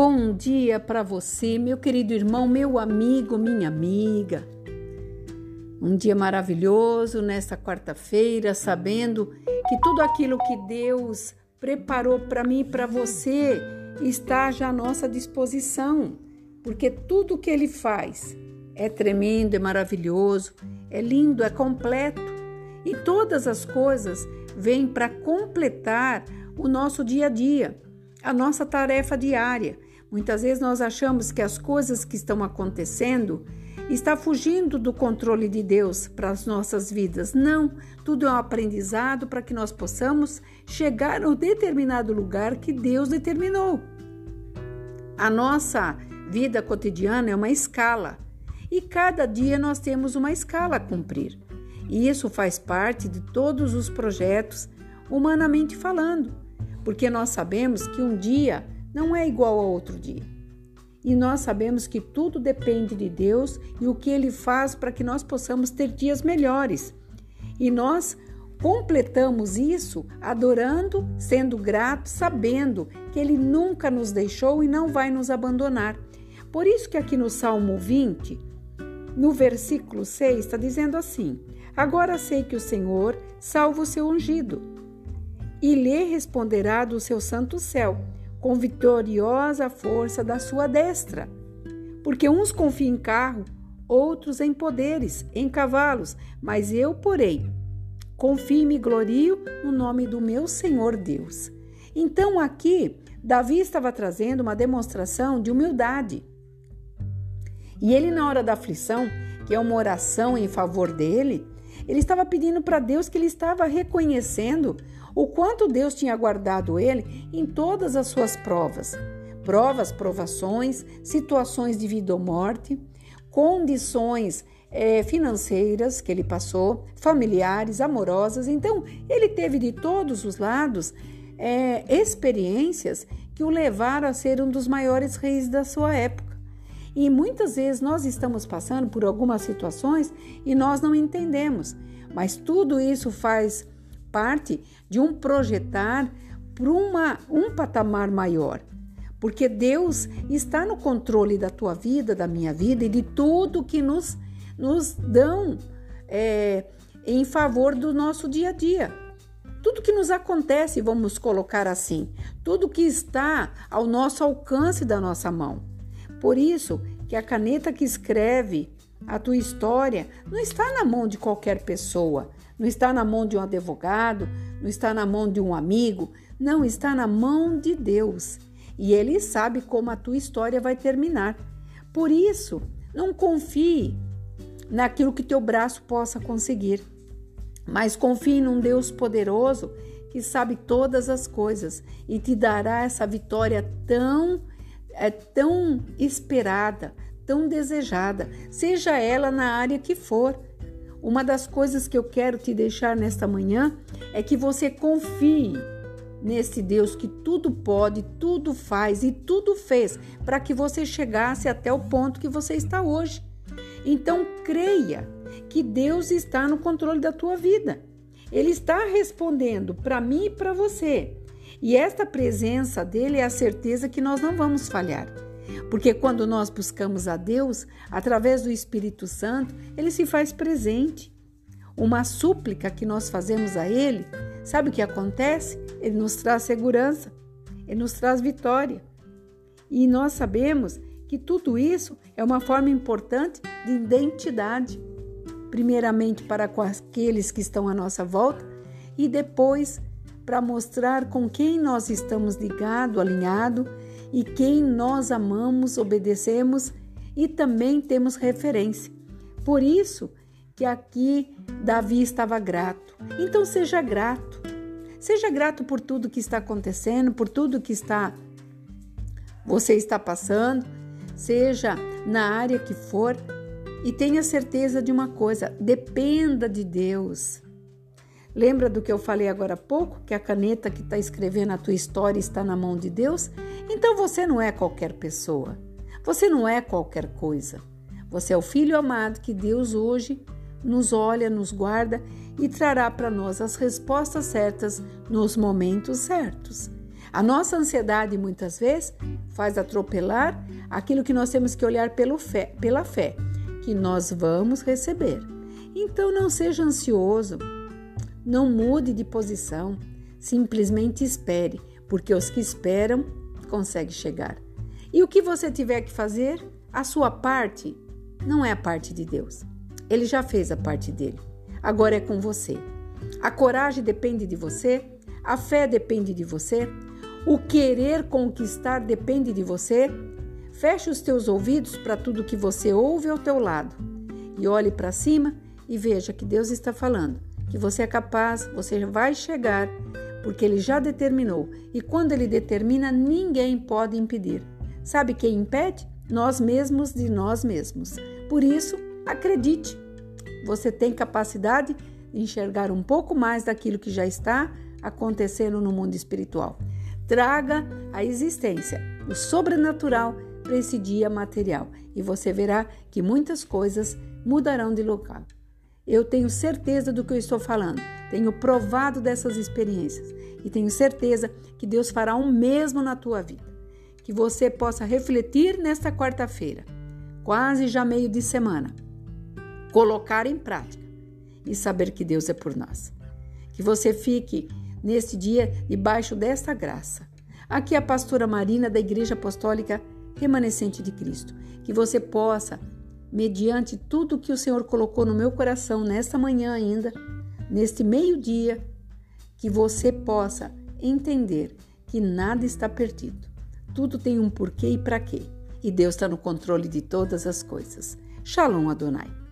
Bom dia para você, meu querido irmão, meu amigo, minha amiga. Um dia maravilhoso nesta quarta-feira, sabendo que tudo aquilo que Deus preparou para mim e para você está já à nossa disposição, porque tudo que Ele faz é tremendo, é maravilhoso, é lindo, é completo e todas as coisas vêm para completar o nosso dia a dia a nossa tarefa diária. Muitas vezes nós achamos que as coisas que estão acontecendo está fugindo do controle de Deus para as nossas vidas. Não, tudo é um aprendizado para que nós possamos chegar a um determinado lugar que Deus determinou. A nossa vida cotidiana é uma escala e cada dia nós temos uma escala a cumprir. E isso faz parte de todos os projetos, humanamente falando porque nós sabemos que um dia não é igual a outro dia. E nós sabemos que tudo depende de Deus e o que Ele faz para que nós possamos ter dias melhores. E nós completamos isso adorando, sendo gratos, sabendo que Ele nunca nos deixou e não vai nos abandonar. Por isso que aqui no Salmo 20, no versículo 6, está dizendo assim: Agora sei que o Senhor salva o seu ungido e lhe responderá do seu santo céu, com vitoriosa força da sua destra. Porque uns confiam em carro, outros em poderes, em cavalos, mas eu, porém, confio e glorio no nome do meu Senhor Deus. Então aqui, Davi estava trazendo uma demonstração de humildade. E ele, na hora da aflição, que é uma oração em favor dele, ele estava pedindo para Deus que ele estava reconhecendo o quanto Deus tinha guardado ele em todas as suas provas. Provas, provações, situações de vida ou morte, condições é, financeiras que ele passou, familiares, amorosas. Então, ele teve de todos os lados é, experiências que o levaram a ser um dos maiores reis da sua época. E muitas vezes nós estamos passando por algumas situações e nós não entendemos, mas tudo isso faz parte de um projetar para uma, um patamar maior. Porque Deus está no controle da tua vida, da minha vida e de tudo que nos, nos dão é, em favor do nosso dia a dia. Tudo que nos acontece, vamos colocar assim, tudo que está ao nosso alcance da nossa mão. Por isso que a caneta que escreve a tua história não está na mão de qualquer pessoa, não está na mão de um advogado, não está na mão de um amigo, não está na mão de Deus. E Ele sabe como a tua história vai terminar. Por isso, não confie naquilo que teu braço possa conseguir, mas confie num Deus poderoso que sabe todas as coisas e te dará essa vitória tão é tão esperada, tão desejada, seja ela na área que for. Uma das coisas que eu quero te deixar nesta manhã é que você confie nesse Deus que tudo pode, tudo faz e tudo fez para que você chegasse até o ponto que você está hoje. Então creia que Deus está no controle da tua vida. Ele está respondendo para mim e para você. E esta presença dele é a certeza que nós não vamos falhar. Porque quando nós buscamos a Deus, através do Espírito Santo, ele se faz presente. Uma súplica que nós fazemos a ele, sabe o que acontece? Ele nos traz segurança, ele nos traz vitória. E nós sabemos que tudo isso é uma forma importante de identidade, primeiramente para aqueles que estão à nossa volta e depois para mostrar com quem nós estamos ligado, alinhado e quem nós amamos, obedecemos e também temos referência. Por isso que aqui Davi estava grato. Então seja grato. Seja grato por tudo que está acontecendo, por tudo que está você está passando, seja na área que for, e tenha certeza de uma coisa: dependa de Deus. Lembra do que eu falei agora há pouco? Que a caneta que está escrevendo a tua história está na mão de Deus? Então você não é qualquer pessoa. Você não é qualquer coisa. Você é o filho amado que Deus hoje nos olha, nos guarda e trará para nós as respostas certas nos momentos certos. A nossa ansiedade muitas vezes faz atropelar aquilo que nós temos que olhar fé, pela fé, que nós vamos receber. Então não seja ansioso, não mude de posição, simplesmente espere, porque os que esperam conseguem chegar. E o que você tiver que fazer, a sua parte não é a parte de Deus. Ele já fez a parte dele. Agora é com você. A coragem depende de você, a fé depende de você, o querer conquistar depende de você. Feche os teus ouvidos para tudo que você ouve ao teu lado e olhe para cima e veja que Deus está falando, que você é capaz, você vai chegar, porque ele já determinou. E quando ele determina, ninguém pode impedir. Sabe quem impede? Nós mesmos de nós mesmos. Por isso, acredite. Você tem capacidade de enxergar um pouco mais daquilo que já está acontecendo no mundo espiritual. Traga a existência, o sobrenatural para esse dia material e você verá que muitas coisas mudarão de local. Eu tenho certeza do que eu estou falando, tenho provado dessas experiências e tenho certeza que Deus fará o mesmo na tua vida. Que você possa refletir nesta quarta-feira, quase já meio de semana, colocar em prática e saber que Deus é por nós. Que você fique neste dia debaixo desta graça. Aqui é a pastora Marina da Igreja Apostólica Remanescente de Cristo. Que você possa, mediante tudo que o Senhor colocou no meu coração nesta manhã ainda, neste meio-dia, que você possa entender que nada está perdido. Tudo tem um porquê e para quê. E Deus está no controle de todas as coisas. Shalom Adonai.